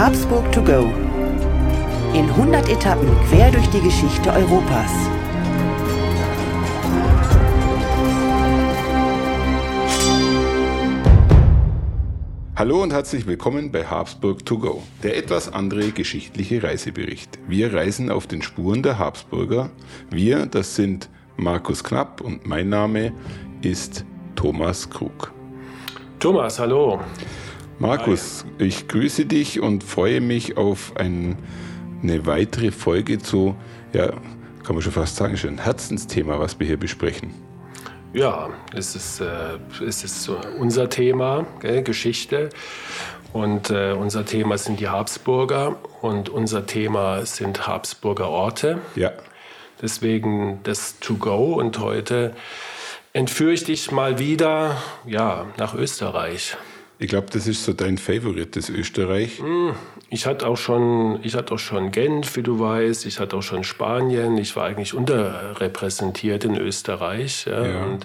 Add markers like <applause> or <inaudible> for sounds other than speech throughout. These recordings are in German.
Habsburg to go. In 100 Etappen quer durch die Geschichte Europas. Hallo und herzlich willkommen bei Habsburg to go, der etwas andere geschichtliche Reisebericht. Wir reisen auf den Spuren der Habsburger. Wir, das sind Markus Knapp und mein Name ist Thomas Krug. Thomas, hallo. Markus, Hi. ich grüße dich und freue mich auf ein, eine weitere Folge zu, ja, kann man schon fast sagen, schon ein Herzensthema, was wir hier besprechen. Ja, es ist, äh, es ist unser Thema, gell, Geschichte. Und äh, unser Thema sind die Habsburger und unser Thema sind Habsburger Orte. Ja. Deswegen das To Go und heute entführe ich dich mal wieder ja, nach Österreich. Ich glaube, das ist so dein Favorit, das Österreich. Hm, ich hatte auch schon, ich hatte auch schon Genf, wie du weißt. Ich hatte auch schon Spanien. Ich war eigentlich unterrepräsentiert in Österreich. Ja. Ja. Und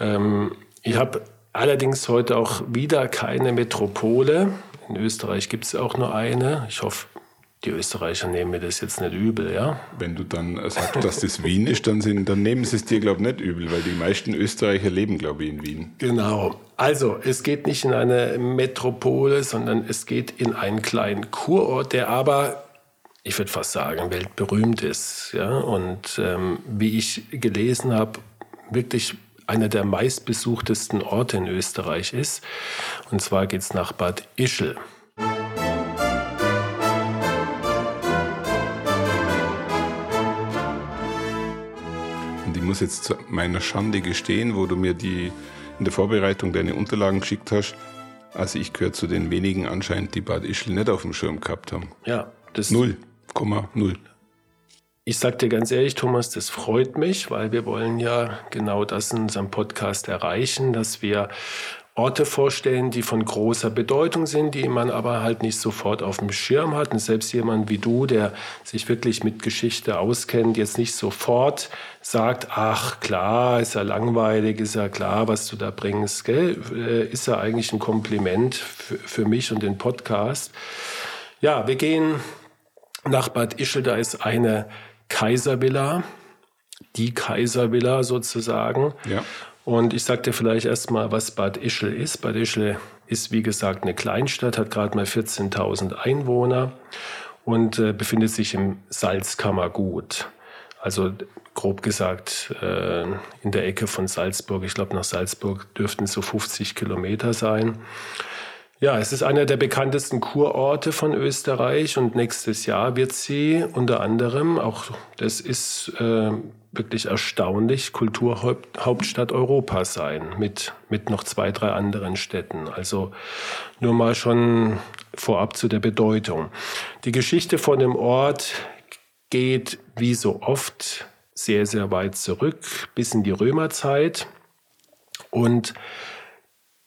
ähm, ich habe allerdings heute auch wieder keine Metropole. In Österreich gibt es auch nur eine. Ich hoffe, die Österreicher nehmen mir das jetzt nicht übel, ja? Wenn du dann sagst, dass das Wien ist, dann, sind, dann nehmen sie es dir, glaube ich, nicht übel, weil die meisten Österreicher leben, glaube ich, in Wien. Genau. Also, es geht nicht in eine Metropole, sondern es geht in einen kleinen Kurort, der aber, ich würde fast sagen, weltberühmt ist. Ja? Und ähm, wie ich gelesen habe, wirklich einer der meistbesuchtesten Orte in Österreich ist. Und zwar geht es nach Bad Ischl. Muss jetzt zu meiner Schande gestehen, wo du mir die in der Vorbereitung deine Unterlagen geschickt hast. Also ich gehöre zu den wenigen anscheinend, die Bad Ischl nicht auf dem Schirm gehabt haben. Ja, das 0,0. Ich sag dir ganz ehrlich, Thomas, das freut mich, weil wir wollen ja genau das in unserem Podcast erreichen, dass wir Orte vorstellen, die von großer Bedeutung sind, die man aber halt nicht sofort auf dem Schirm hat. Und selbst jemand wie du, der sich wirklich mit Geschichte auskennt, jetzt nicht sofort sagt, ach klar, ist ja langweilig, ist ja klar, was du da bringst, gell? Äh, ist ja eigentlich ein Kompliment für mich und den Podcast. Ja, wir gehen nach Bad Ischl, da ist eine Kaiservilla, die Kaiservilla sozusagen. Ja. Und ich sage dir vielleicht erstmal, was Bad Ischl ist. Bad Ischl ist, wie gesagt, eine Kleinstadt, hat gerade mal 14.000 Einwohner und äh, befindet sich im Salzkammergut. Also grob gesagt äh, in der Ecke von Salzburg. Ich glaube, nach Salzburg dürften es so 50 Kilometer sein. Ja, es ist einer der bekanntesten Kurorte von Österreich und nächstes Jahr wird sie unter anderem, auch das ist äh, wirklich erstaunlich, Kulturhauptstadt Europas sein, mit, mit noch zwei, drei anderen Städten. Also nur mal schon vorab zu der Bedeutung. Die Geschichte von dem Ort geht wie so oft sehr, sehr weit zurück, bis in die Römerzeit. Und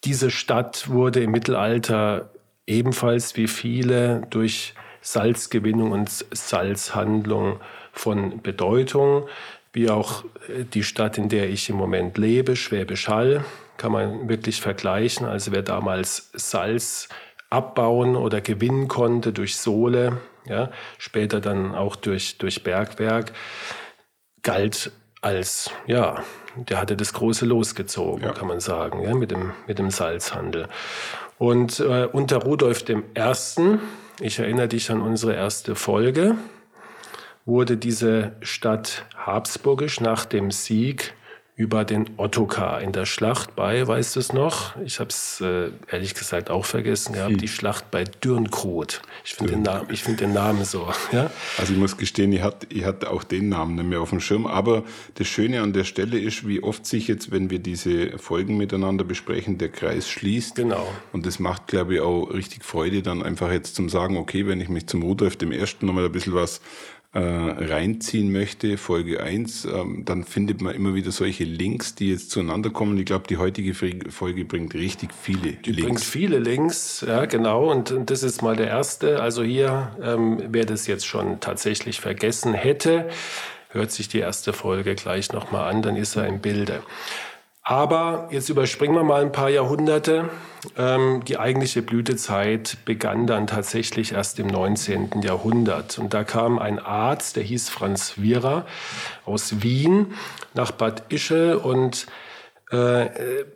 diese Stadt wurde im Mittelalter ebenfalls wie viele durch Salzgewinnung und Salzhandlung von Bedeutung, wie auch äh, die Stadt, in der ich im Moment lebe, Schwäbisch Hall, kann man wirklich vergleichen. Also wer damals Salz abbauen oder gewinnen konnte durch Sohle, ja, später dann auch durch, durch Bergwerk, galt als ja, der hatte das große losgezogen, ja. kann man sagen, ja, mit, dem, mit dem Salzhandel. Und äh, unter Rudolf I., ich erinnere dich an unsere erste Folge, wurde diese Stadt habsburgisch nach dem Sieg über den Ottokar in der Schlacht bei, weißt du es noch? Ich habe es äh, ehrlich gesagt auch vergessen gehabt, hm. die Schlacht bei Dürnkrot. Ich finde den, Namen, find den Namen so. <laughs> Ja? Also ich muss gestehen, ich hatte, ich hatte auch den Namen nicht mehr auf dem Schirm, aber das Schöne an der Stelle ist, wie oft sich jetzt, wenn wir diese Folgen miteinander besprechen, der Kreis schließt. Genau. Und das macht, glaube ich, auch richtig Freude, dann einfach jetzt zum sagen, okay, wenn ich mich zum Rudolf dem Ersten nochmal ein bisschen was äh, reinziehen möchte, Folge 1, ähm, dann findet man immer wieder solche Links, die jetzt zueinander kommen. Ich glaube, die heutige Folge bringt richtig viele die Links. bringt viele Links, ja genau. Und, und das ist mal der erste. Also hier, ähm, wer das jetzt schon tatsächlich vergessen hätte, hört sich die erste Folge gleich nochmal an, dann ist er im Bilde. Aber jetzt überspringen wir mal ein paar Jahrhunderte. Ähm, die eigentliche Blütezeit begann dann tatsächlich erst im 19. Jahrhundert. Und da kam ein Arzt, der hieß Franz Wierer aus Wien nach Bad Ischl. Und äh,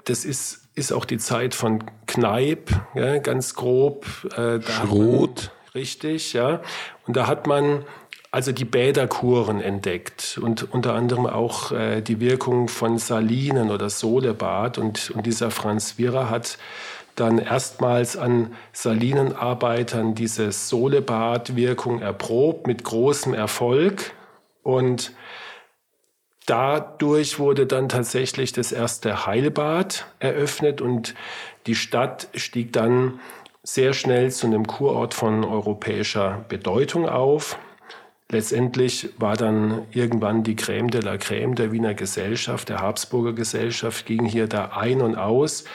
das ist, ist auch die Zeit von Kneipp, ja, ganz grob. Äh, Schrot. Richtig, ja. Und da hat man also die Bäderkuren entdeckt und unter anderem auch äh, die Wirkung von Salinen oder Solebad. Und, und dieser Franz Wierer hat dann erstmals an Salinenarbeitern diese Solebad-Wirkung erprobt mit großem Erfolg. Und dadurch wurde dann tatsächlich das erste Heilbad eröffnet und die Stadt stieg dann sehr schnell zu einem Kurort von europäischer Bedeutung auf. Letztendlich war dann irgendwann die Crème de la Crème der Wiener Gesellschaft, der Habsburger Gesellschaft, ging hier da ein und aus.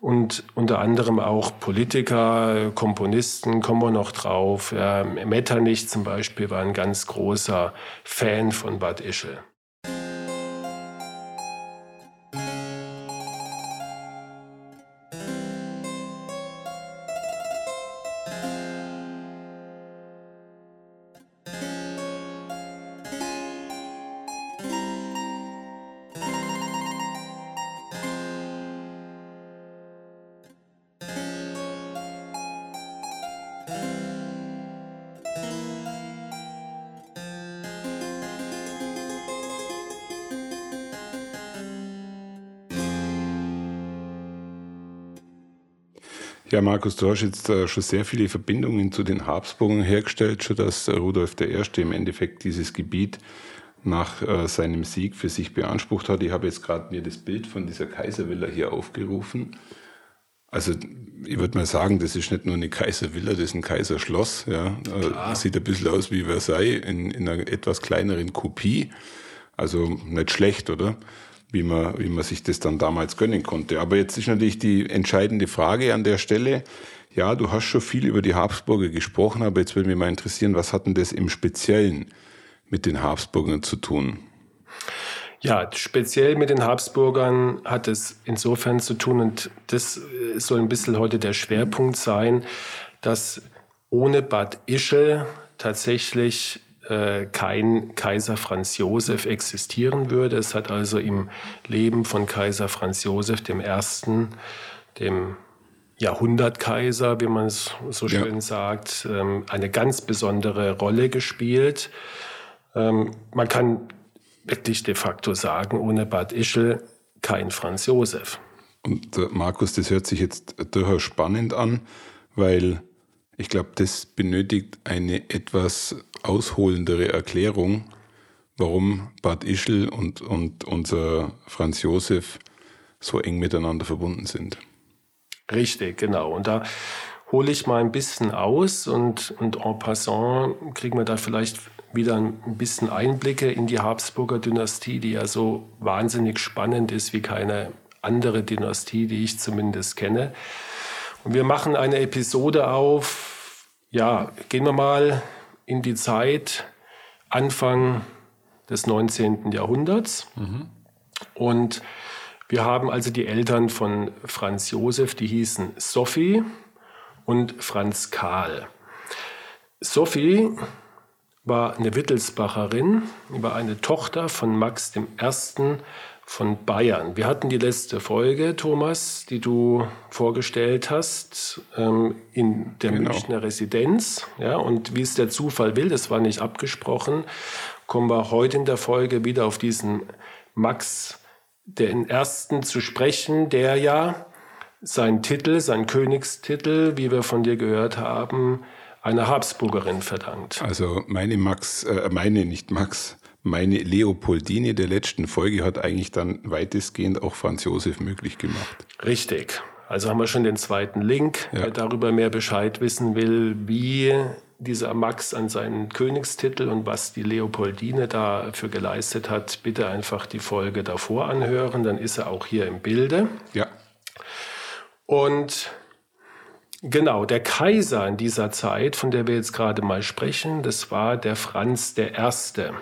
Und unter anderem auch Politiker, Komponisten, kommen wir noch drauf. Ja, Metternich zum Beispiel war ein ganz großer Fan von Bad Ischl. Ja, Markus, du hast jetzt äh, schon sehr viele Verbindungen zu den Habsburgern hergestellt, schon dass äh, Rudolf I. im Endeffekt dieses Gebiet nach äh, seinem Sieg für sich beansprucht hat. Ich habe jetzt gerade mir das Bild von dieser Kaiservilla hier aufgerufen. Also ich würde mal sagen, das ist nicht nur eine Kaiservilla, das ist ein Kaiserschloss. Ja. Sieht ein bisschen aus wie Versailles in, in einer etwas kleineren Kopie. Also nicht schlecht, oder? Wie man, wie man sich das dann damals gönnen konnte. Aber jetzt ist natürlich die entscheidende Frage an der Stelle. Ja, du hast schon viel über die Habsburger gesprochen, aber jetzt würde mich mal interessieren, was hat denn das im Speziellen mit den Habsburgern zu tun? Ja, speziell mit den Habsburgern hat es insofern zu tun, und das soll ein bisschen heute der Schwerpunkt sein, dass ohne Bad Ischl tatsächlich äh, kein Kaiser Franz Josef existieren würde. Es hat also im Leben von Kaiser Franz Josef dem Ersten, dem Jahrhundertkaiser, wie man es so schön ja. sagt, ähm, eine ganz besondere Rolle gespielt. Ähm, man kann wirklich de facto sagen, ohne Bad Ischl kein Franz Josef. Und äh, Markus, das hört sich jetzt durchaus spannend an, weil ich glaube, das benötigt eine etwas ausholendere Erklärung, warum Bad Ischl und, und unser Franz Josef so eng miteinander verbunden sind. Richtig, genau. Und da hole ich mal ein bisschen aus und, und en passant kriegen wir da vielleicht wieder ein bisschen Einblicke in die Habsburger Dynastie, die ja so wahnsinnig spannend ist wie keine andere Dynastie, die ich zumindest kenne. Und wir machen eine Episode auf, ja, gehen wir mal in die Zeit Anfang des 19. Jahrhunderts. Mhm. Und wir haben also die Eltern von Franz Josef, die hießen Sophie und Franz Karl. Sophie war eine Wittelsbacherin, war eine Tochter von Max I von Bayern. Wir hatten die letzte Folge, Thomas, die du vorgestellt hast, ähm, in der genau. Münchner Residenz. Ja, und wie es der Zufall will, das war nicht abgesprochen, kommen wir heute in der Folge wieder auf diesen Max, den Ersten zu sprechen, der ja seinen Titel, seinen Königstitel, wie wir von dir gehört haben, einer Habsburgerin verdankt. Also meine Max, äh, meine nicht Max, meine Leopoldine der letzten Folge hat eigentlich dann weitestgehend auch Franz Josef möglich gemacht. Richtig. Also haben wir schon den zweiten Link, ja. wer darüber mehr Bescheid wissen will, wie dieser Max an seinen Königstitel und was die Leopoldine dafür geleistet hat, bitte einfach die Folge davor anhören, dann ist er auch hier im Bilde. Ja. Und genau, der Kaiser in dieser Zeit, von der wir jetzt gerade mal sprechen, das war der Franz der Erste.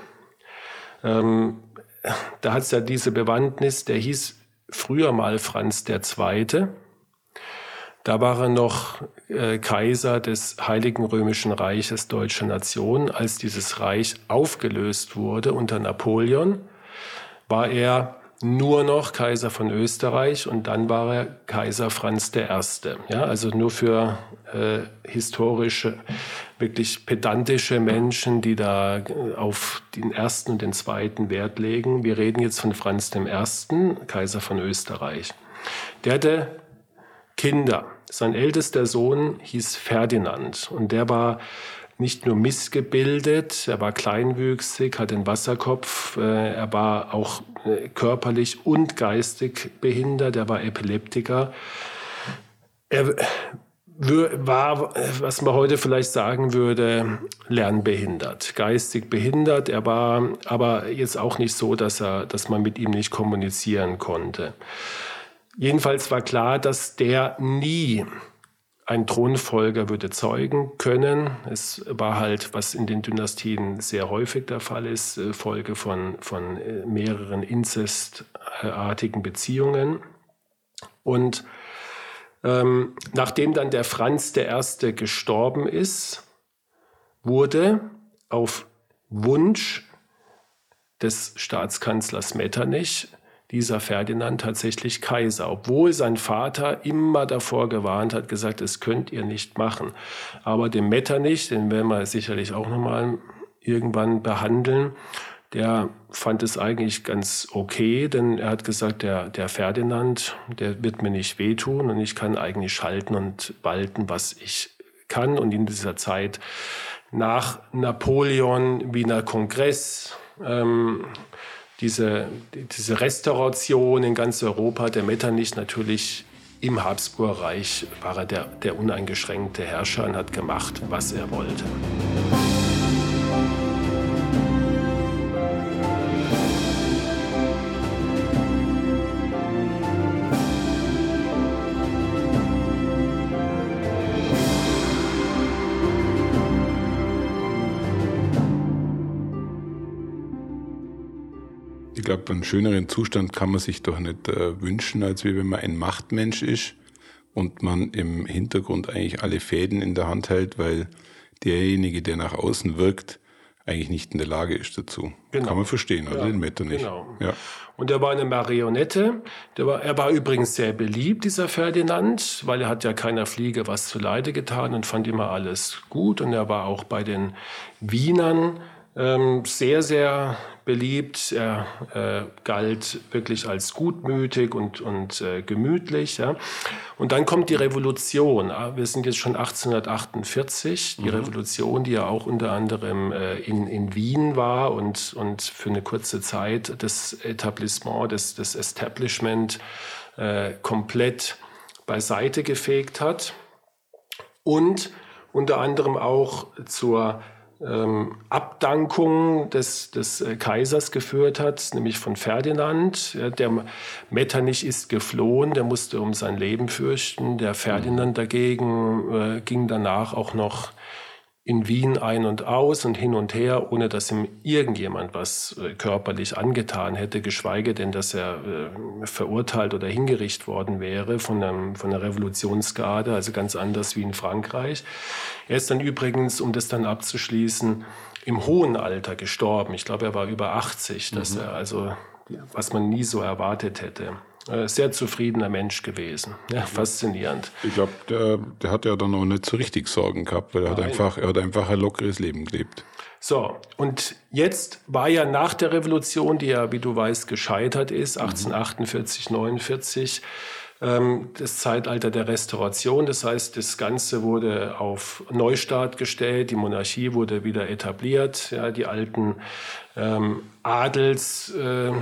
Ähm, da hat es ja diese Bewandtnis, der hieß früher mal Franz II. Da war er noch äh, Kaiser des Heiligen Römischen Reiches Deutscher Nation. Als dieses Reich aufgelöst wurde unter Napoleon, war er nur noch Kaiser von Österreich und dann war er Kaiser Franz I. Ja, also nur für äh, historische, wirklich pedantische Menschen, die da äh, auf den ersten und den zweiten Wert legen. Wir reden jetzt von Franz I., Kaiser von Österreich. Der hatte Kinder. Sein ältester Sohn hieß Ferdinand und der war nicht nur missgebildet, er war kleinwüchsig, hatte einen Wasserkopf, äh, er war auch äh, körperlich und geistig behindert, er war Epileptiker. Er war, was man heute vielleicht sagen würde, lernbehindert, geistig behindert. Er war aber jetzt auch nicht so, dass, er, dass man mit ihm nicht kommunizieren konnte. Jedenfalls war klar, dass der nie ein Thronfolger würde zeugen können. Es war halt, was in den Dynastien sehr häufig der Fall ist, äh, Folge von, von äh, mehreren inzestartigen Beziehungen. Und ähm, nachdem dann der Franz I. gestorben ist, wurde auf Wunsch des Staatskanzlers Metternich dieser Ferdinand tatsächlich Kaiser, obwohl sein Vater immer davor gewarnt hat, gesagt, das könnt ihr nicht machen. Aber dem Metternich, den werden wir sicherlich auch nochmal irgendwann behandeln, der fand es eigentlich ganz okay, denn er hat gesagt, der, der Ferdinand, der wird mir nicht wehtun und ich kann eigentlich schalten und walten, was ich kann. Und in dieser Zeit nach Napoleon, Wiener Kongress, ähm, diese, diese Restauration in ganz Europa, der Metternich natürlich im Habsburgerreich war er der, der uneingeschränkte Herrscher und hat gemacht, was er wollte. Glaube, einen schöneren Zustand kann man sich doch nicht äh, wünschen, als wie wenn man ein Machtmensch ist und man im Hintergrund eigentlich alle Fäden in der Hand hält, weil derjenige, der nach außen wirkt, eigentlich nicht in der Lage ist dazu. Genau. Kann man verstehen, oder? Ja, Den Metternich. Genau. Ja. Und er war eine Marionette. War, er war übrigens sehr beliebt, dieser Ferdinand, weil er hat ja keiner Fliege was zu Leide getan und fand immer alles gut. Und er war auch bei den Wienern ähm, sehr, sehr beliebt. Er äh, galt wirklich als gutmütig und, und äh, gemütlich. Ja. Und dann kommt die Revolution. Ah, wir sind jetzt schon 1848. Die mhm. Revolution, die ja auch unter anderem äh, in, in Wien war und, und für eine kurze Zeit das Etablissement, das, das Establishment äh, komplett beiseite gefegt hat. Und unter anderem auch zur ähm, Abdankung des, des äh, Kaisers geführt hat, nämlich von Ferdinand. Ja, der Metternich ist geflohen, der musste um sein Leben fürchten. Der Ferdinand dagegen äh, ging danach auch noch in Wien ein und aus und hin und her, ohne dass ihm irgendjemand was äh, körperlich angetan hätte, geschweige denn, dass er äh, verurteilt oder hingerichtet worden wäre von, einem, von einer Revolutionsgarde, also ganz anders wie in Frankreich. Er ist dann übrigens, um das dann abzuschließen, im hohen Alter gestorben. Ich glaube, er war über 80, dass mhm. er also, was man nie so erwartet hätte. Äh, sehr zufriedener Mensch gewesen. Ja, faszinierend. Ich glaube, der, der hat ja dann auch nicht so richtig Sorgen gehabt, weil er hat, einfach, er hat einfach ein lockeres Leben gelebt. So, und jetzt war ja nach der Revolution, die ja, wie du weißt, gescheitert ist, 1848, mhm. 49, ähm, das Zeitalter der Restauration. Das heißt, das Ganze wurde auf Neustart gestellt, die Monarchie wurde wieder etabliert, ja, die alten ähm, Adels. Äh,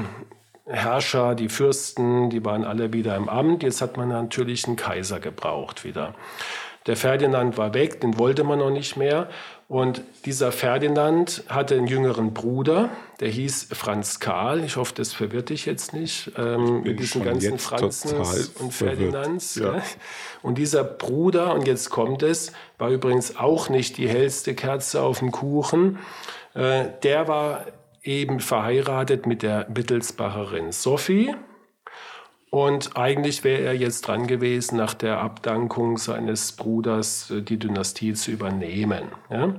Herrscher, die Fürsten, die waren alle wieder im Amt. Jetzt hat man natürlich einen Kaiser gebraucht wieder. Der Ferdinand war weg, den wollte man noch nicht mehr. Und dieser Ferdinand hatte einen jüngeren Bruder, der hieß Franz Karl. Ich hoffe, das verwirrt dich jetzt nicht ähm, mit diesen ganzen Franzens und Ferdinands. Ja. Und dieser Bruder, und jetzt kommt es, war übrigens auch nicht die hellste Kerze auf dem Kuchen. Äh, der war eben verheiratet mit der Wittelsbacherin Sophie. Und eigentlich wäre er jetzt dran gewesen, nach der Abdankung seines Bruders äh, die Dynastie zu übernehmen. Ja?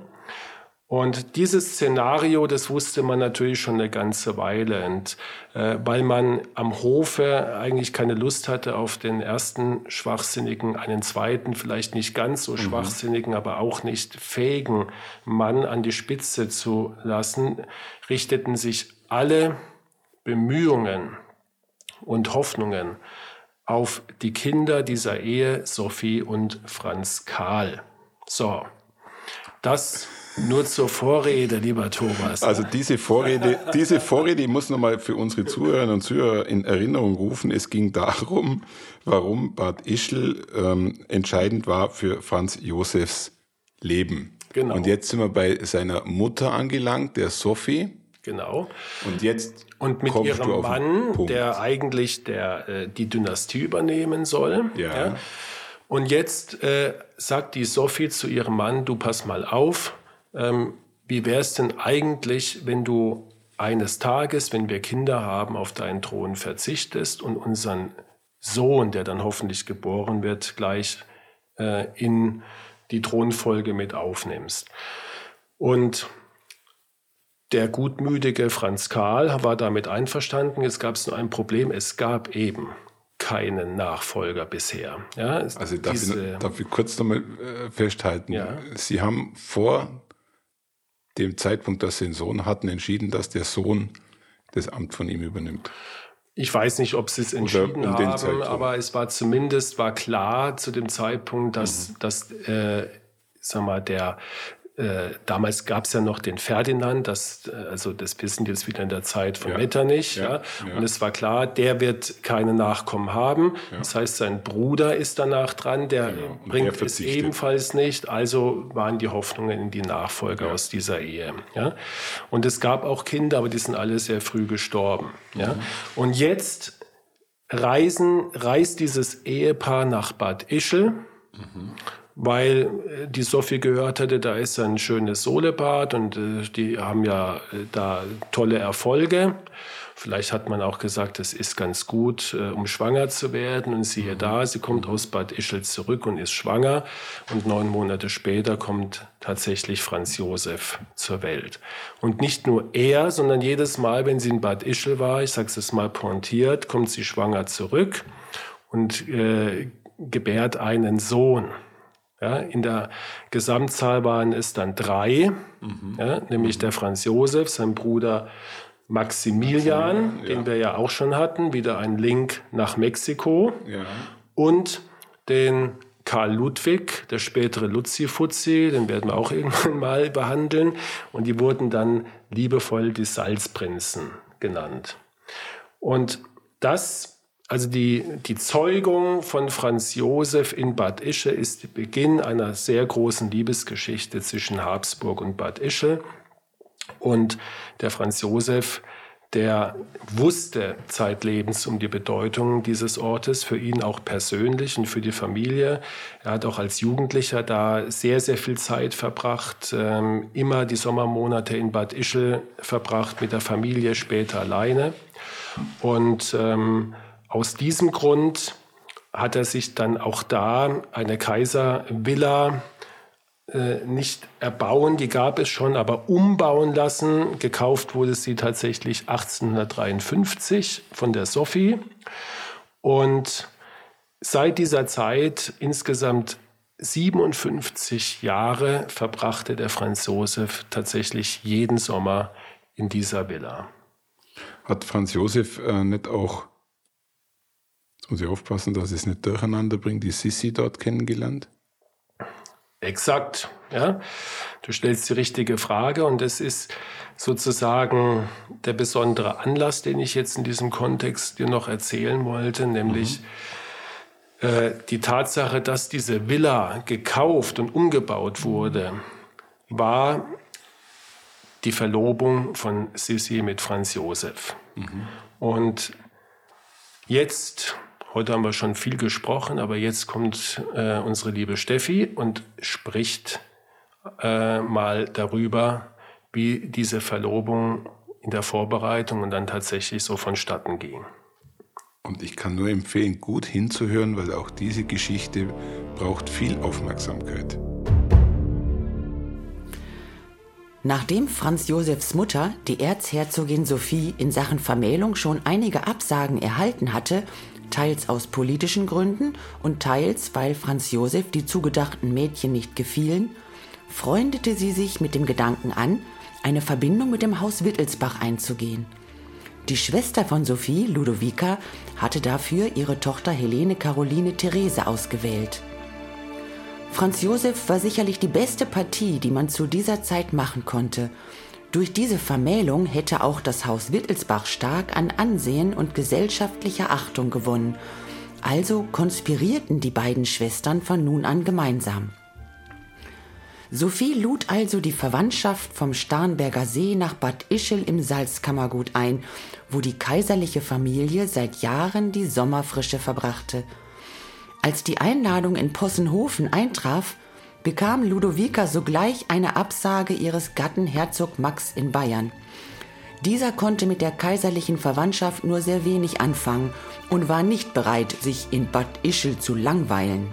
Und dieses Szenario, das wusste man natürlich schon eine ganze Weile. Und äh, weil man am Hofe eigentlich keine Lust hatte auf den ersten Schwachsinnigen, einen zweiten, vielleicht nicht ganz so mhm. schwachsinnigen, aber auch nicht fähigen Mann an die Spitze zu lassen, richteten sich alle Bemühungen und Hoffnungen auf die Kinder dieser Ehe, Sophie und Franz Karl. So, das nur zur Vorrede, lieber Thomas. Also diese Vorrede, diese Vorrede muss nochmal für unsere Zuhörerinnen und Zuhörer in Erinnerung rufen. Es ging darum, warum Bad Ischl ähm, entscheidend war für Franz Josefs Leben. Genau. Und jetzt sind wir bei seiner Mutter angelangt, der Sophie. Genau. Und jetzt und mit ihrem Mann, der eigentlich der, äh, die Dynastie übernehmen soll. Ja. ja. Und jetzt äh, sagt die Sophie zu ihrem Mann, du pass mal auf, ähm, wie wäre es denn eigentlich, wenn du eines Tages, wenn wir Kinder haben, auf deinen Thron verzichtest und unseren Sohn, der dann hoffentlich geboren wird, gleich äh, in die Thronfolge mit aufnimmst. Und der gutmütige Franz Karl war damit einverstanden. Es gab nur ein Problem. Es gab eben keinen Nachfolger bisher. Ja, also darf, diese, ich, darf ich kurz nochmal äh, festhalten? Ja. Sie haben vor dem Zeitpunkt, dass sie einen Sohn hatten, entschieden, dass der Sohn das Amt von ihm übernimmt. Ich weiß nicht, ob sie es entschieden um haben, aber es war zumindest war klar zu dem Zeitpunkt, dass, mhm. dass äh, sag mal, der äh, damals gab es ja noch den Ferdinand, das, äh, also das wir sind jetzt wieder in der Zeit von ja. Metternich, ja, ja. Und es war klar, der wird keine Nachkommen haben. Das heißt, sein Bruder ist danach dran, der genau. bringt es ebenfalls nicht. Also waren die Hoffnungen in die Nachfolge aus dieser Ehe. Ja? Und es gab auch Kinder, aber die sind alle sehr früh gestorben. Ja? Mhm. Und jetzt reisen, reist dieses Ehepaar nach Bad Ischl. Mhm weil äh, die Sophie gehört hatte, da ist ein schönes Solebad und äh, die haben ja äh, da tolle Erfolge. Vielleicht hat man auch gesagt, es ist ganz gut, äh, um schwanger zu werden. Und siehe da, sie kommt aus Bad Ischl zurück und ist schwanger. Und neun Monate später kommt tatsächlich Franz Josef zur Welt. Und nicht nur er, sondern jedes Mal, wenn sie in Bad Ischl war, ich sage es mal pointiert, kommt sie schwanger zurück und äh, gebärt einen Sohn. Ja, in der Gesamtzahl waren es dann drei, mhm. ja, nämlich mhm. der Franz Josef, sein Bruder Maximilian, Maximilian ja. den wir ja auch schon hatten, wieder ein Link nach Mexiko, und den Karl Ludwig, der spätere Luzi-Fuzzi, den werden wir auch <laughs> irgendwann mal behandeln. Und die wurden dann liebevoll die Salzprinzen genannt. Und das also die, die Zeugung von Franz Josef in Bad Ischl ist der Beginn einer sehr großen Liebesgeschichte zwischen Habsburg und Bad Ischl. Und der Franz Josef, der wusste zeitlebens um die Bedeutung dieses Ortes, für ihn auch persönlich und für die Familie. Er hat auch als Jugendlicher da sehr, sehr viel Zeit verbracht, ähm, immer die Sommermonate in Bad Ischl verbracht, mit der Familie, später alleine. Und ähm, aus diesem Grund hat er sich dann auch da eine Kaiservilla äh, nicht erbauen, die gab es schon, aber umbauen lassen. Gekauft wurde sie tatsächlich 1853 von der Sophie. Und seit dieser Zeit insgesamt 57 Jahre verbrachte der Franz Josef tatsächlich jeden Sommer in dieser Villa. Hat Franz Josef äh, nicht auch muss ich aufpassen, dass es nicht durcheinander bringe, die Sissi dort kennengelernt? Exakt, ja. Du stellst die richtige Frage und es ist sozusagen der besondere Anlass, den ich jetzt in diesem Kontext dir noch erzählen wollte, nämlich mhm. äh, die Tatsache, dass diese Villa gekauft und umgebaut wurde, war die Verlobung von Sissi mit Franz Josef. Mhm. Und jetzt Heute haben wir schon viel gesprochen, aber jetzt kommt äh, unsere liebe Steffi und spricht äh, mal darüber, wie diese Verlobung in der Vorbereitung und dann tatsächlich so vonstatten ging. Und ich kann nur empfehlen, gut hinzuhören, weil auch diese Geschichte braucht viel Aufmerksamkeit. Nachdem Franz Josefs Mutter, die Erzherzogin Sophie, in Sachen Vermählung schon einige Absagen erhalten hatte, teils aus politischen Gründen und teils, weil Franz Josef die zugedachten Mädchen nicht gefielen, freundete sie sich mit dem Gedanken an, eine Verbindung mit dem Haus Wittelsbach einzugehen. Die Schwester von Sophie, Ludovica, hatte dafür ihre Tochter Helene Caroline Therese ausgewählt. Franz Josef war sicherlich die beste Partie, die man zu dieser Zeit machen konnte. Durch diese Vermählung hätte auch das Haus Wittelsbach stark an Ansehen und gesellschaftlicher Achtung gewonnen. Also konspirierten die beiden Schwestern von nun an gemeinsam. Sophie lud also die Verwandtschaft vom Starnberger See nach Bad Ischl im Salzkammergut ein, wo die kaiserliche Familie seit Jahren die Sommerfrische verbrachte. Als die Einladung in Possenhofen eintraf, bekam Ludovica sogleich eine Absage ihres Gatten Herzog Max in Bayern. Dieser konnte mit der kaiserlichen Verwandtschaft nur sehr wenig anfangen und war nicht bereit, sich in Bad Ischl zu langweilen.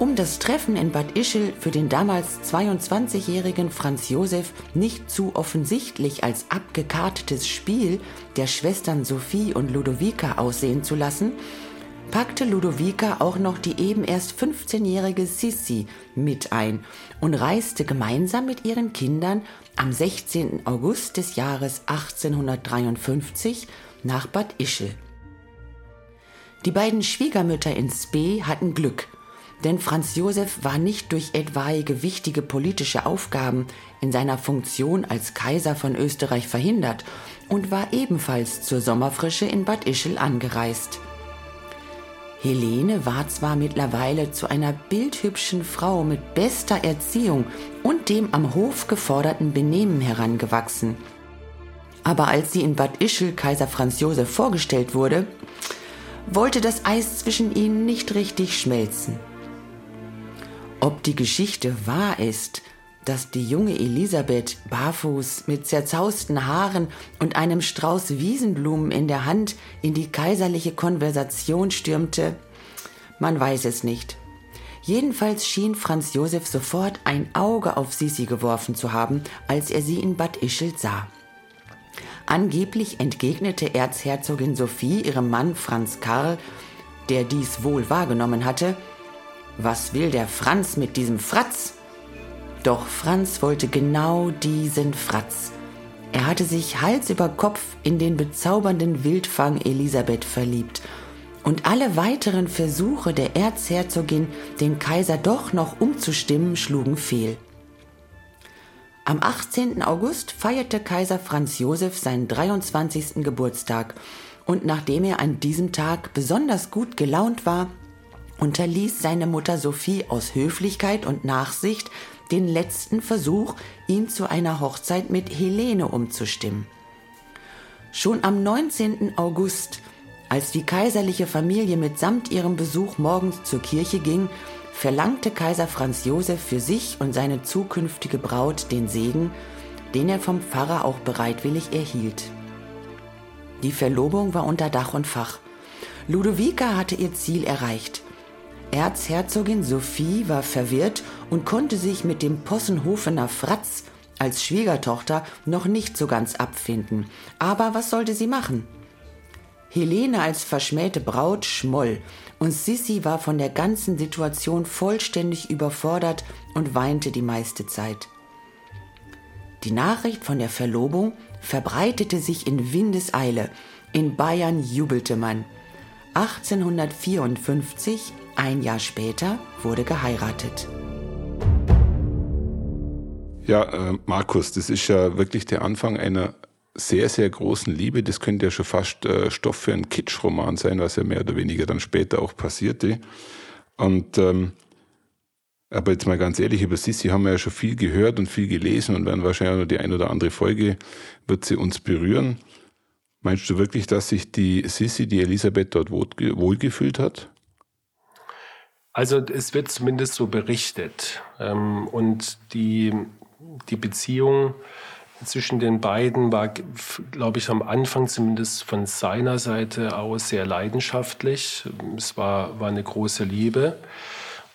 Um das Treffen in Bad Ischl für den damals 22-jährigen Franz Josef nicht zu offensichtlich als abgekartetes Spiel der Schwestern Sophie und Ludovica aussehen zu lassen, packte Ludovica auch noch die eben erst 15-jährige Sissi mit ein und reiste gemeinsam mit ihren Kindern am 16. August des Jahres 1853 nach Bad Ischl. Die beiden Schwiegermütter in Spee hatten Glück – denn Franz Josef war nicht durch etwaige wichtige politische Aufgaben in seiner Funktion als Kaiser von Österreich verhindert und war ebenfalls zur Sommerfrische in Bad Ischl angereist. Helene war zwar mittlerweile zu einer bildhübschen Frau mit bester Erziehung und dem am Hof geforderten Benehmen herangewachsen. Aber als sie in Bad Ischl Kaiser Franz Josef vorgestellt wurde, wollte das Eis zwischen ihnen nicht richtig schmelzen. Ob die Geschichte wahr ist, dass die junge Elisabeth barfuß mit zerzausten Haaren und einem Strauß Wiesenblumen in der Hand in die kaiserliche Konversation stürmte, man weiß es nicht. Jedenfalls schien Franz Josef sofort ein Auge auf Sisi geworfen zu haben, als er sie in Bad Ischl sah. Angeblich entgegnete Erzherzogin Sophie ihrem Mann Franz Karl, der dies wohl wahrgenommen hatte, was will der Franz mit diesem Fratz? Doch Franz wollte genau diesen Fratz. Er hatte sich Hals über Kopf in den bezaubernden Wildfang Elisabeth verliebt. Und alle weiteren Versuche der Erzherzogin, den Kaiser doch noch umzustimmen, schlugen fehl. Am 18. August feierte Kaiser Franz Josef seinen 23. Geburtstag und nachdem er an diesem Tag besonders gut gelaunt war, unterließ seine Mutter Sophie aus Höflichkeit und Nachsicht den letzten Versuch, ihn zu einer Hochzeit mit Helene umzustimmen. Schon am 19. August, als die kaiserliche Familie mitsamt ihrem Besuch morgens zur Kirche ging, verlangte Kaiser Franz Josef für sich und seine zukünftige Braut den Segen, den er vom Pfarrer auch bereitwillig erhielt. Die Verlobung war unter Dach und Fach. Ludovica hatte ihr Ziel erreicht. Erzherzogin Sophie war verwirrt und konnte sich mit dem Possenhofener Fratz als Schwiegertochter noch nicht so ganz abfinden. Aber was sollte sie machen? Helene als verschmähte Braut schmoll und Sissi war von der ganzen Situation vollständig überfordert und weinte die meiste Zeit. Die Nachricht von der Verlobung verbreitete sich in Windeseile. In Bayern jubelte man. 1854 ein Jahr später wurde geheiratet. Ja, äh, Markus, das ist ja wirklich der Anfang einer sehr, sehr großen Liebe. Das könnte ja schon fast äh, Stoff für einen Kitschroman sein, was ja mehr oder weniger dann später auch passierte. Und ähm, aber jetzt mal ganz ehrlich, über Sissi haben wir ja schon viel gehört und viel gelesen und werden wahrscheinlich noch die ein oder andere Folge wird sie uns berühren. Meinst du wirklich, dass sich die Sissi, die Elisabeth dort wohlgefühlt hat? Also es wird zumindest so berichtet. Ähm, und die, die Beziehung zwischen den beiden war, glaube ich, am Anfang zumindest von seiner Seite aus sehr leidenschaftlich. Es war, war eine große Liebe.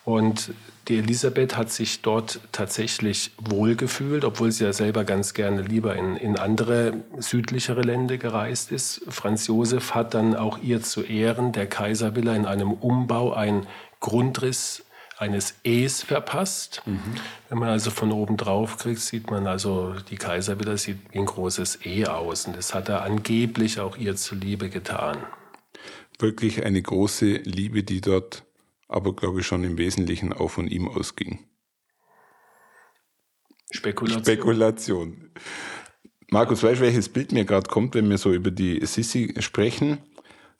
Und die Elisabeth hat sich dort tatsächlich wohlgefühlt, obwohl sie ja selber ganz gerne lieber in, in andere südlichere Länder gereist ist. Franz Josef hat dann auch ihr zu Ehren der Kaiservilla in einem Umbau einen Grundriss eines Es verpasst. Mhm. Wenn man also von oben drauf kriegt, sieht man also, die Kaiservilla sieht wie ein großes E aus. Und das hat er angeblich auch ihr zuliebe getan. Wirklich eine große Liebe, die dort aber, glaube ich, schon im Wesentlichen auch von ihm ausging. Spekulation. Spekulation. Markus, weißt du, welches Bild mir gerade kommt, wenn wir so über die Sissi sprechen?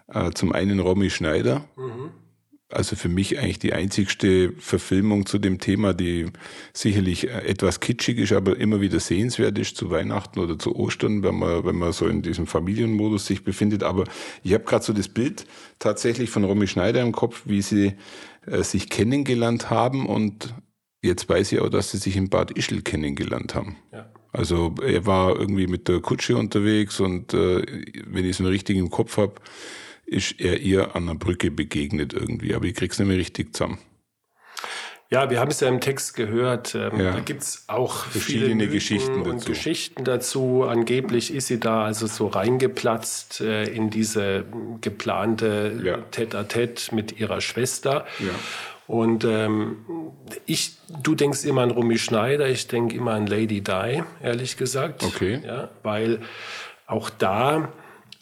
Äh, zum einen Romy Schneider. Mhm also für mich eigentlich die einzigste Verfilmung zu dem Thema, die sicherlich etwas kitschig ist, aber immer wieder sehenswert ist zu Weihnachten oder zu Ostern, wenn man, wenn man so in diesem Familienmodus sich befindet. Aber ich habe gerade so das Bild tatsächlich von Romy Schneider im Kopf, wie sie äh, sich kennengelernt haben und jetzt weiß ich auch, dass sie sich in Bad Ischl kennengelernt haben. Ja. Also er war irgendwie mit der Kutsche unterwegs und äh, wenn ich es noch richtig im Kopf habe, ist er ihr an einer Brücke begegnet irgendwie, aber ich krieg's nicht mehr richtig zusammen. Ja, wir haben es ja im Text gehört. Ähm, ja. Da gibt es auch verschiedene viele Geschichten dazu. und Geschichten dazu. Angeblich ist sie da also so reingeplatzt äh, in diese geplante ja. Tête-à-Tête mit ihrer Schwester. Ja. Und ähm, ich, du denkst immer an Romy Schneider, ich denke immer an Lady Di, ehrlich gesagt. Okay. Ja, weil auch da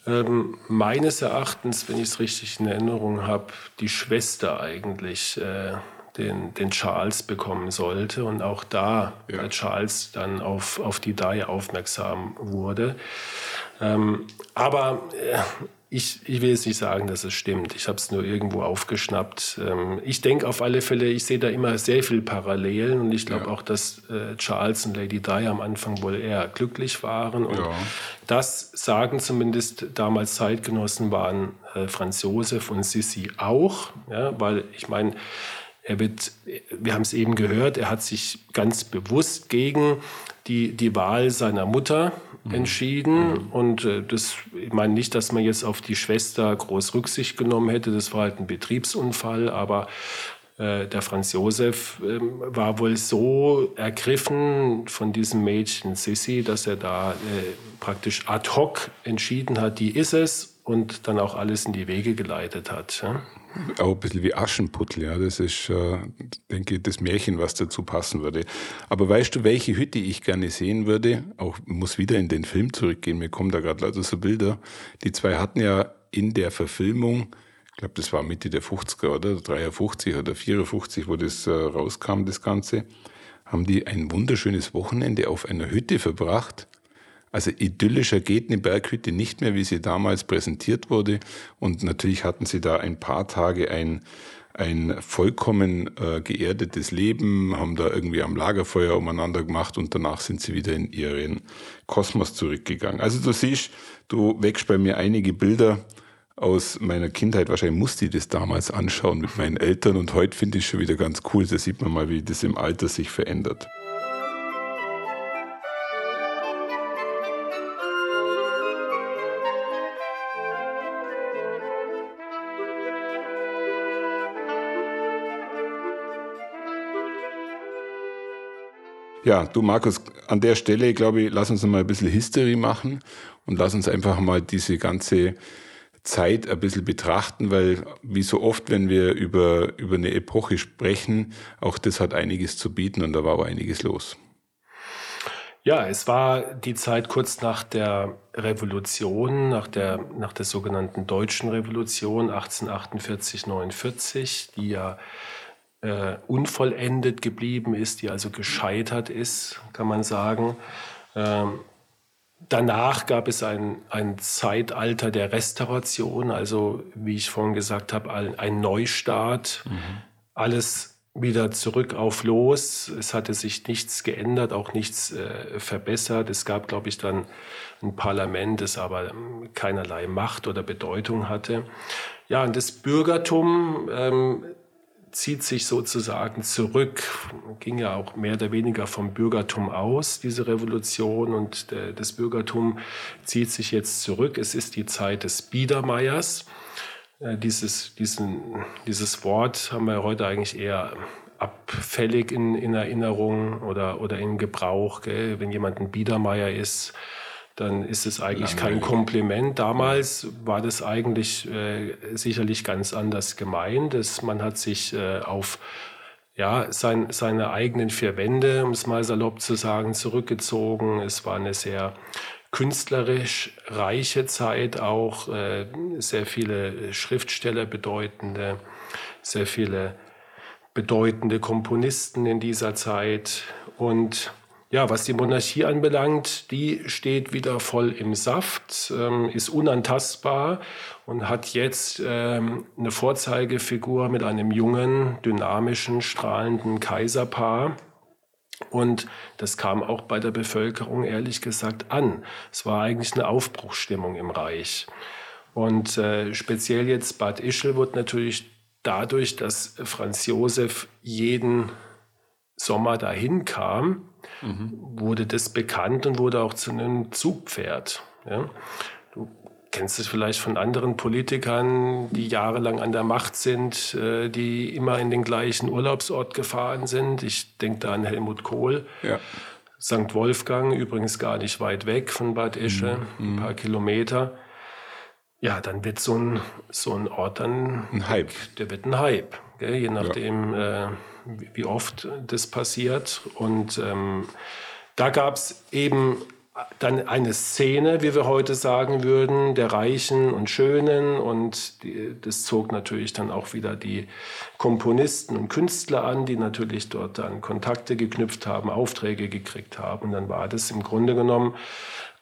ähm, meines Erachtens, wenn ich es richtig in Erinnerung habe, die Schwester eigentlich äh, den, den Charles bekommen sollte und auch da ja. Charles dann auf, auf die Dai aufmerksam wurde. Ähm, aber äh, ich, ich will jetzt nicht sagen, dass es stimmt. Ich habe es nur irgendwo aufgeschnappt. Ähm, ich denke auf alle Fälle, ich sehe da immer sehr viel Parallelen und ich glaube ja. auch, dass äh, Charles und Lady Di am Anfang wohl eher glücklich waren. Und ja. das sagen zumindest damals Zeitgenossen waren äh, Franz Josef und Sissi auch, ja, weil ich meine, er wird, wir haben es eben gehört, er hat sich ganz bewusst gegen die, die Wahl seiner Mutter Mhm. entschieden. Mhm. Und äh, das, ich meine nicht, dass man jetzt auf die Schwester groß Rücksicht genommen hätte. Das war halt ein Betriebsunfall, aber äh, der Franz Josef äh, war wohl so ergriffen von diesem Mädchen Sissi, dass er da äh, praktisch ad hoc entschieden hat, die ist es und dann auch alles in die Wege geleitet hat. Ja? Auch ein bisschen wie Aschenputtel, ja. Das ist, äh, denke ich, das Märchen, was dazu passen würde. Aber weißt du, welche Hütte ich gerne sehen würde? Auch muss wieder in den Film zurückgehen. Mir kommen da gerade lauter so Bilder. Die zwei hatten ja in der Verfilmung, ich glaube, das war Mitte der 50er, oder? 53 oder 54, wo das äh, rauskam, das Ganze, haben die ein wunderschönes Wochenende auf einer Hütte verbracht also idyllischer geht eine Berghütte nicht mehr, wie sie damals präsentiert wurde. Und natürlich hatten sie da ein paar Tage ein, ein vollkommen äh, geerdetes Leben, haben da irgendwie am Lagerfeuer umeinander gemacht und danach sind sie wieder in ihren Kosmos zurückgegangen. Also du siehst, du wächst bei mir einige Bilder aus meiner Kindheit. Wahrscheinlich musste ich das damals anschauen mit meinen Eltern und heute finde ich es schon wieder ganz cool. Da sieht man mal, wie das im Alter sich verändert. Ja, du Markus, an der Stelle, glaube ich, lass uns mal ein bisschen History machen und lass uns einfach mal diese ganze Zeit ein bisschen betrachten, weil wie so oft, wenn wir über, über eine Epoche sprechen, auch das hat einiges zu bieten und da war auch einiges los. Ja, es war die Zeit kurz nach der Revolution, nach der, nach der sogenannten Deutschen Revolution 1848, 49, die ja äh, unvollendet geblieben ist, die also gescheitert ist, kann man sagen. Ähm, danach gab es ein, ein Zeitalter der Restauration, also wie ich vorhin gesagt habe, ein, ein Neustart. Mhm. Alles wieder zurück auf los. Es hatte sich nichts geändert, auch nichts äh, verbessert. Es gab, glaube ich, dann ein Parlament, das aber keinerlei Macht oder Bedeutung hatte. Ja, und das Bürgertum ähm, zieht sich sozusagen zurück, ging ja auch mehr oder weniger vom Bürgertum aus, diese Revolution, und das Bürgertum zieht sich jetzt zurück. Es ist die Zeit des Biedermeiers. Äh, dieses, diesen, dieses Wort haben wir heute eigentlich eher abfällig in, in Erinnerung oder, oder in Gebrauch. Gell? Wenn jemand ein Biedermeier ist, dann ist es eigentlich kein Kompliment. Damals war das eigentlich äh, sicherlich ganz anders gemeint. Das, man hat sich äh, auf ja, sein, seine eigenen vier Wände, um es mal salopp zu sagen, zurückgezogen. Es war eine sehr künstlerisch reiche Zeit auch, äh, sehr viele Schriftsteller bedeutende, sehr viele bedeutende Komponisten in dieser Zeit und ja, was die Monarchie anbelangt, die steht wieder voll im Saft, ähm, ist unantastbar und hat jetzt ähm, eine Vorzeigefigur mit einem jungen, dynamischen, strahlenden Kaiserpaar. Und das kam auch bei der Bevölkerung ehrlich gesagt an. Es war eigentlich eine Aufbruchsstimmung im Reich. Und äh, speziell jetzt Bad Ischl wird natürlich dadurch, dass Franz Josef jeden Sommer dahin kam, mhm. wurde das bekannt und wurde auch zu einem Zugpferd. Ja? Du kennst es vielleicht von anderen Politikern, die jahrelang an der Macht sind, äh, die immer in den gleichen Urlaubsort gefahren sind. Ich denke da an Helmut Kohl. Ja. St. Wolfgang, übrigens gar nicht weit weg von Bad Esche, mhm. ein paar Kilometer. Ja, dann wird so ein, so ein Ort dann. Ein Hype. Der wird ein Hype. Gell? Je nachdem, ja. äh, wie oft das passiert. Und ähm, da gab es eben dann eine Szene, wie wir heute sagen würden, der Reichen und Schönen. Und die, das zog natürlich dann auch wieder die Komponisten und Künstler an, die natürlich dort dann Kontakte geknüpft haben, Aufträge gekriegt haben. Und dann war das im Grunde genommen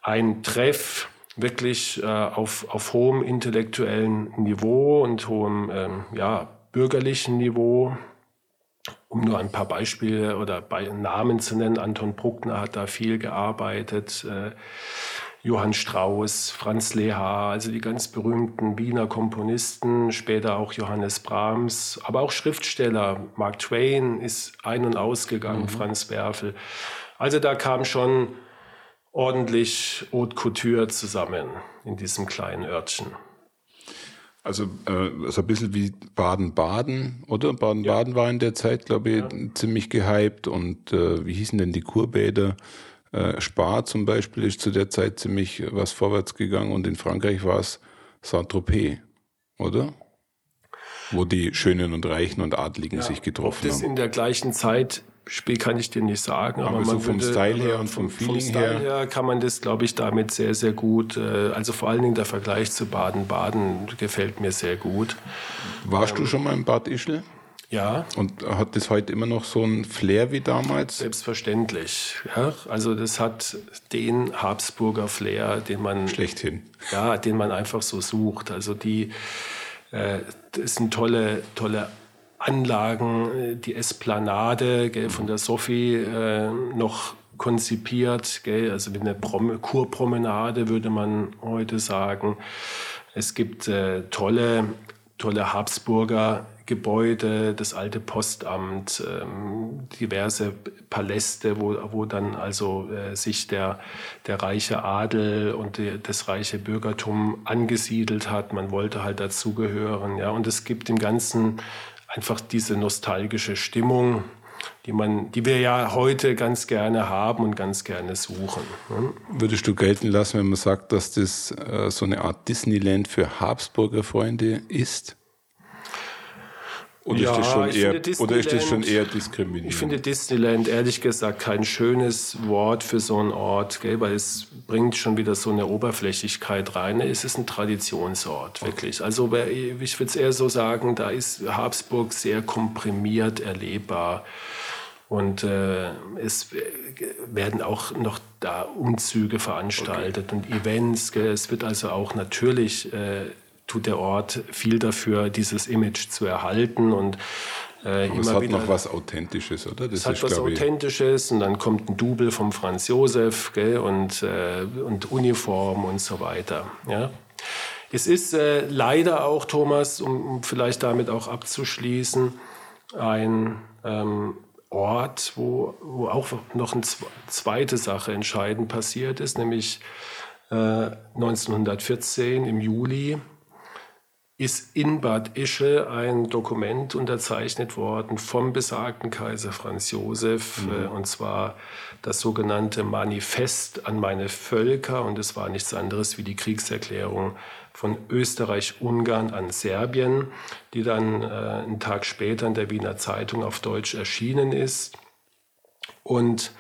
ein Treff wirklich äh, auf, auf hohem intellektuellen Niveau und hohem ähm, ja, bürgerlichen Niveau um nur ein paar Beispiele oder bei Namen zu nennen, Anton Bruckner hat da viel gearbeitet, äh, Johann Strauss, Franz Lehar, also die ganz berühmten Wiener Komponisten, später auch Johannes Brahms, aber auch Schriftsteller. Mark Twain ist ein- und ausgegangen, mhm. Franz Werfel. Also da kam schon ordentlich Haute Couture zusammen in diesem kleinen Örtchen. Also äh, so ein bisschen wie Baden-Baden, oder? Baden-Baden ja. war in der Zeit, glaube ich, ja. ziemlich gehypt. Und äh, wie hießen denn die Kurbäder? Äh, Spar zum Beispiel ist zu der Zeit ziemlich was vorwärts gegangen. Und in Frankreich war es Saint-Tropez, oder? Wo die Schönen und Reichen und Adligen ja. sich getroffen haben. Ob das in der gleichen Zeit Spiel kann ich dir nicht sagen, aber, aber so vom würde, Style her und vom, vom Feeling vom her. her kann man das, glaube ich, damit sehr, sehr gut. Äh, also vor allen Dingen der Vergleich zu Baden-Baden gefällt mir sehr gut. Warst ähm, du schon mal im Bad Ischl? Ja. Und hat das heute immer noch so ein Flair wie damals? Selbstverständlich. Ja, also das hat den Habsburger Flair, den man schlechthin. Ja, den man einfach so sucht. Also die äh, das sind tolle, tolle Anlagen, äh, die Esplanade gell, von der Sophie äh, noch konzipiert, gell, also wie eine Prom Kurpromenade würde man heute sagen. Es gibt äh, tolle, tolle Habsburger Gebäude, das alte Postamt, ähm, diverse Paläste, wo, wo dann also äh, sich der, der reiche Adel und die, das reiche Bürgertum angesiedelt hat. Man wollte halt dazugehören. Ja? Und es gibt im Ganzen einfach diese nostalgische Stimmung, die, man, die wir ja heute ganz gerne haben und ganz gerne suchen. Ne? Würdest du gelten lassen, wenn man sagt, dass das äh, so eine Art Disneyland für Habsburger Freunde ist? Oder, ja, ist das schon eher, oder ist das schon eher diskriminierend? Ich finde Disneyland ehrlich gesagt kein schönes Wort für so einen Ort, gell, weil es bringt schon wieder so eine Oberflächlichkeit rein. Es ist ein Traditionsort, wirklich. Okay. Also ich würde es eher so sagen, da ist Habsburg sehr komprimiert erlebbar. Und äh, es werden auch noch da Umzüge veranstaltet okay. und Events. Gell. Es wird also auch natürlich äh, tut der Ort viel dafür, dieses Image zu erhalten und äh, immer es hat wieder, noch was Authentisches, oder? Das es hat ist, was Authentisches und dann kommt ein Double vom Franz Josef gell, und, äh, und Uniform und so weiter. Ja? Es ist äh, leider auch, Thomas, um, um vielleicht damit auch abzuschließen, ein ähm, Ort, wo, wo auch noch eine zweite Sache entscheidend passiert ist, nämlich äh, 1914 im Juli ist in Bad Ischl ein Dokument unterzeichnet worden vom besagten Kaiser Franz Josef, mhm. äh, und zwar das sogenannte Manifest an meine Völker, und es war nichts anderes wie die Kriegserklärung von Österreich-Ungarn an Serbien, die dann äh, einen Tag später in der Wiener Zeitung auf Deutsch erschienen ist. Und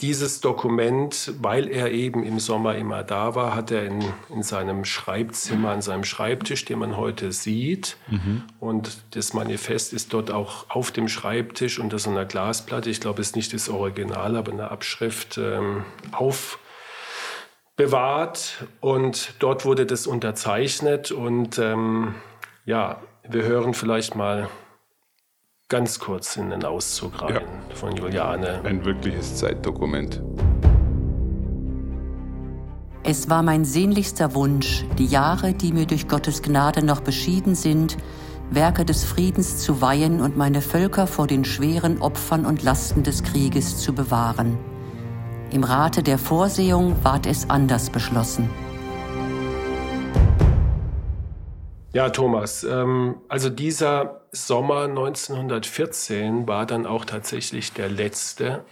dieses Dokument, weil er eben im Sommer immer da war, hat er in, in seinem Schreibzimmer, an seinem Schreibtisch, den man heute sieht. Mhm. Und das Manifest ist dort auch auf dem Schreibtisch unter so einer Glasplatte. Ich glaube, es ist nicht das Original, aber eine Abschrift ähm, aufbewahrt. Und dort wurde das unterzeichnet. Und ähm, ja, wir hören vielleicht mal ganz kurz in den Auszug rein ja. von Juliane. Ein wirkliches Zeitdokument. Es war mein sehnlichster Wunsch, die Jahre, die mir durch Gottes Gnade noch beschieden sind, Werke des Friedens zu weihen und meine Völker vor den schweren Opfern und Lasten des Krieges zu bewahren. Im Rate der Vorsehung ward es anders beschlossen. Ja, Thomas, ähm, also dieser Sommer 1914 war dann auch tatsächlich der letzte,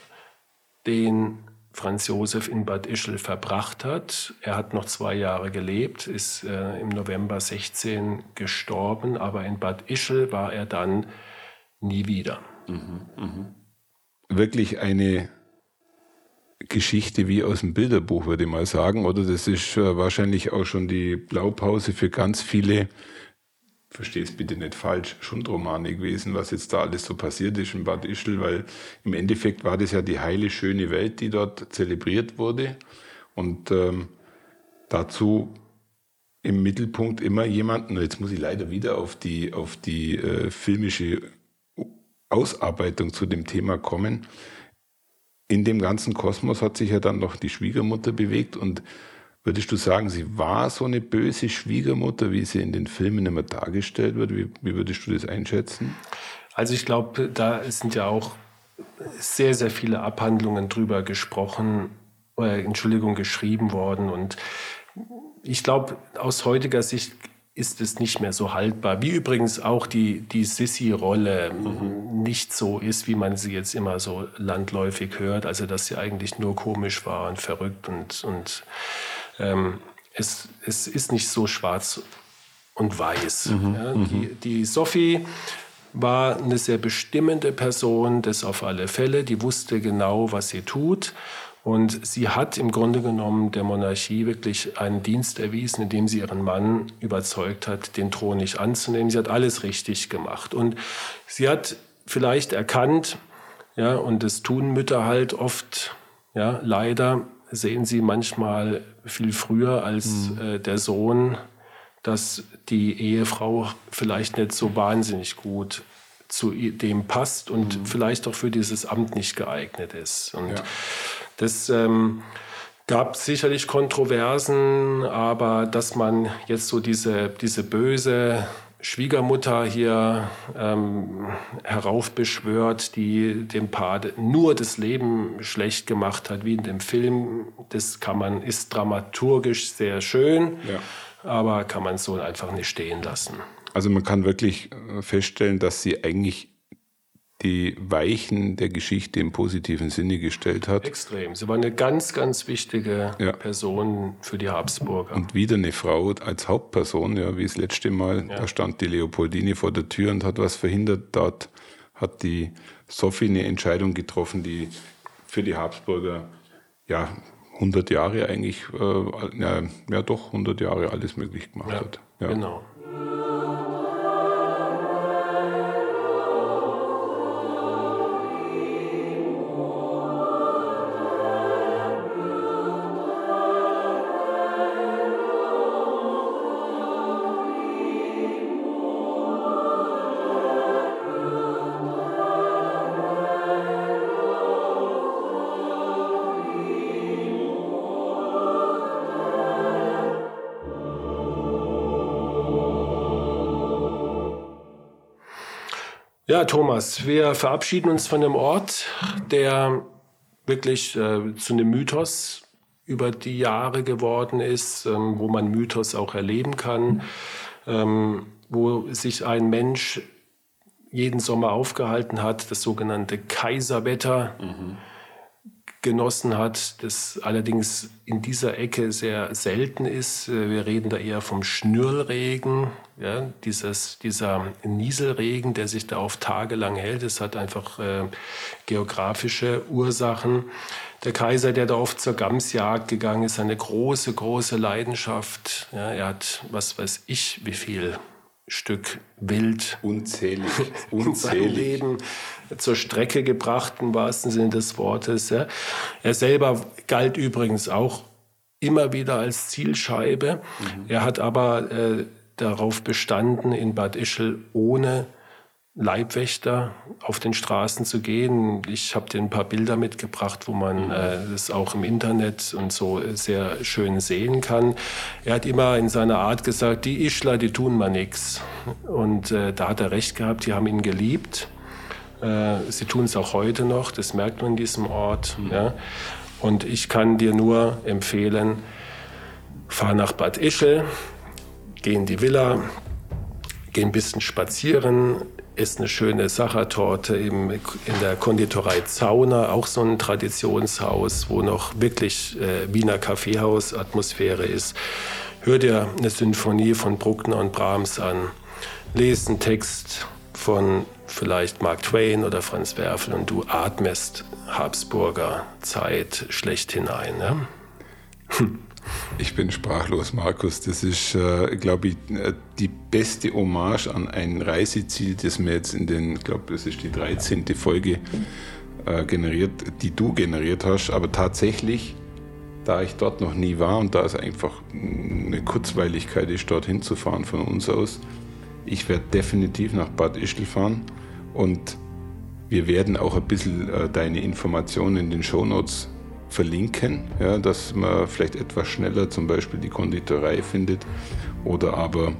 den Franz Josef in Bad Ischl verbracht hat. Er hat noch zwei Jahre gelebt, ist äh, im November 16 gestorben, aber in Bad Ischl war er dann nie wieder. Mhm, mh. Wirklich eine Geschichte wie aus dem Bilderbuch, würde ich mal sagen. Oder das ist äh, wahrscheinlich auch schon die Blaupause für ganz viele, verstehe es bitte nicht falsch, Schundromane gewesen, was jetzt da alles so passiert ist in Bad Ischl, weil im Endeffekt war das ja die heile, schöne Welt, die dort zelebriert wurde. Und ähm, dazu im Mittelpunkt immer jemanden, jetzt muss ich leider wieder auf die, auf die äh, filmische Ausarbeitung zu dem Thema kommen, in dem ganzen Kosmos hat sich ja dann noch die Schwiegermutter bewegt und würdest du sagen, sie war so eine böse Schwiegermutter, wie sie in den Filmen immer dargestellt wird? Wie, wie würdest du das einschätzen? Also ich glaube, da sind ja auch sehr, sehr viele Abhandlungen drüber gesprochen, äh, Entschuldigung, geschrieben worden und ich glaube, aus heutiger Sicht ist es nicht mehr so haltbar. Wie übrigens auch die, die Sissy-Rolle mhm. nicht so ist, wie man sie jetzt immer so landläufig hört. Also, dass sie eigentlich nur komisch war und verrückt und, und ähm, es, es ist nicht so schwarz und weiß. Mhm. Ja, die, mhm. die Sophie war eine sehr bestimmende Person, das auf alle Fälle. Die wusste genau, was sie tut. Und sie hat im Grunde genommen der Monarchie wirklich einen Dienst erwiesen, indem sie ihren Mann überzeugt hat, den Thron nicht anzunehmen. Sie hat alles richtig gemacht. Und sie hat vielleicht erkannt, ja, und das tun Mütter halt oft, ja, leider sehen sie manchmal viel früher als mhm. äh, der Sohn, dass die Ehefrau vielleicht nicht so wahnsinnig gut zu dem passt und mhm. vielleicht auch für dieses Amt nicht geeignet ist. Und ja. Das ähm, gab sicherlich Kontroversen, aber dass man jetzt so diese, diese böse Schwiegermutter hier ähm, heraufbeschwört, die dem Paar nur das Leben schlecht gemacht hat, wie in dem Film. Das kann man, ist dramaturgisch sehr schön, ja. aber kann man so einfach nicht stehen lassen. Also man kann wirklich äh, feststellen, dass sie eigentlich die Weichen der Geschichte im positiven Sinne gestellt hat. Extrem. Sie war eine ganz, ganz wichtige ja. Person für die Habsburger. Und wieder eine Frau als Hauptperson, ja, wie das letzte Mal. Ja. Da stand die Leopoldine vor der Tür und hat was verhindert. Dort hat die Sophie eine Entscheidung getroffen, die für die Habsburger ja 100 Jahre eigentlich, äh, ja, ja doch 100 Jahre alles möglich gemacht ja, hat. Ja. Genau. Ja, Thomas, wir verabschieden uns von dem Ort, der wirklich äh, zu einem Mythos über die Jahre geworden ist, ähm, wo man Mythos auch erleben kann, ähm, wo sich ein Mensch jeden Sommer aufgehalten hat, das sogenannte Kaiserwetter. Mhm genossen hat, das allerdings in dieser Ecke sehr selten ist. Äh, wir reden da eher vom Schnürregen, ja, dieses, dieser Nieselregen, der sich da auf Tage lang hält. Das hat einfach äh, geografische Ursachen. Der Kaiser, der da oft zur Gamsjagd gegangen ist, eine große, große Leidenschaft. Ja, er hat, was weiß ich, wie viel Stück Wild unzählig, <laughs> unzählig. Leben zur Strecke gebracht, im wahrsten Sinne des Wortes. Ja. Er selber galt übrigens auch immer wieder als Zielscheibe. Mhm. Er hat aber äh, darauf bestanden, in Bad Ischl ohne Leibwächter auf den Straßen zu gehen. Ich habe dir ein paar Bilder mitgebracht, wo man äh, das auch im Internet und so sehr schön sehen kann. Er hat immer in seiner Art gesagt, die Ischler, die tun mal nichts. Und äh, da hat er recht gehabt, die haben ihn geliebt. Äh, sie tun es auch heute noch, das merkt man in diesem Ort. Mhm. Ja. Und ich kann dir nur empfehlen, fahr nach Bad Ischl, geh in die Villa, geh ein bisschen spazieren, ist eine schöne Sachertorte in der Konditorei Zauner, auch so ein Traditionshaus, wo noch wirklich äh, Wiener Kaffeehaus-Atmosphäre ist. Hör dir eine Sinfonie von Bruckner und Brahms an, lese einen Text von vielleicht Mark Twain oder Franz Werfel und du atmest Habsburger Zeit schlecht hinein. Ne? Hm. Ich bin sprachlos, Markus. Das ist, äh, glaube ich, äh, die beste Hommage an ein Reiseziel, das mir jetzt in den, ich glaube, das ist die 13. Folge äh, generiert, die du generiert hast. Aber tatsächlich, da ich dort noch nie war und da es einfach eine Kurzweiligkeit ist, dorthin zu fahren von uns aus, ich werde definitiv nach Bad Ischl fahren und wir werden auch ein bisschen äh, deine Informationen in den Shownotes verlinken, ja, dass man vielleicht etwas schneller zum Beispiel die Konditorei findet oder aber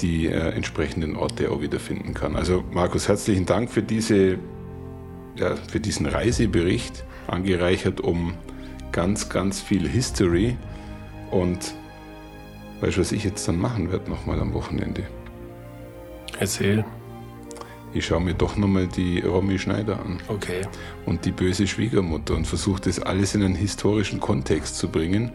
die äh, entsprechenden Orte auch wieder finden kann. Also Markus, herzlichen Dank für, diese, ja, für diesen Reisebericht, angereichert um ganz, ganz viel History. Und weißt du, was ich jetzt dann machen werde nochmal am Wochenende? Erzähl ich schaue mir doch nochmal die Romy Schneider an. Okay. Und die böse Schwiegermutter und versuche das alles in einen historischen Kontext zu bringen.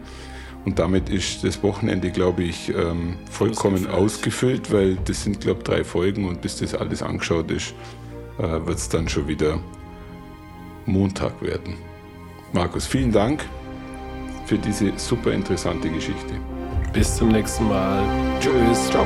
Und damit ist das Wochenende, glaube ich, ähm, vollkommen ausgefüllt, weil das sind, glaube ich, drei Folgen und bis das alles angeschaut ist, äh, wird es dann schon wieder Montag werden. Markus, vielen Dank für diese super interessante Geschichte. Bis zum nächsten Mal. Tschüss. Ciao.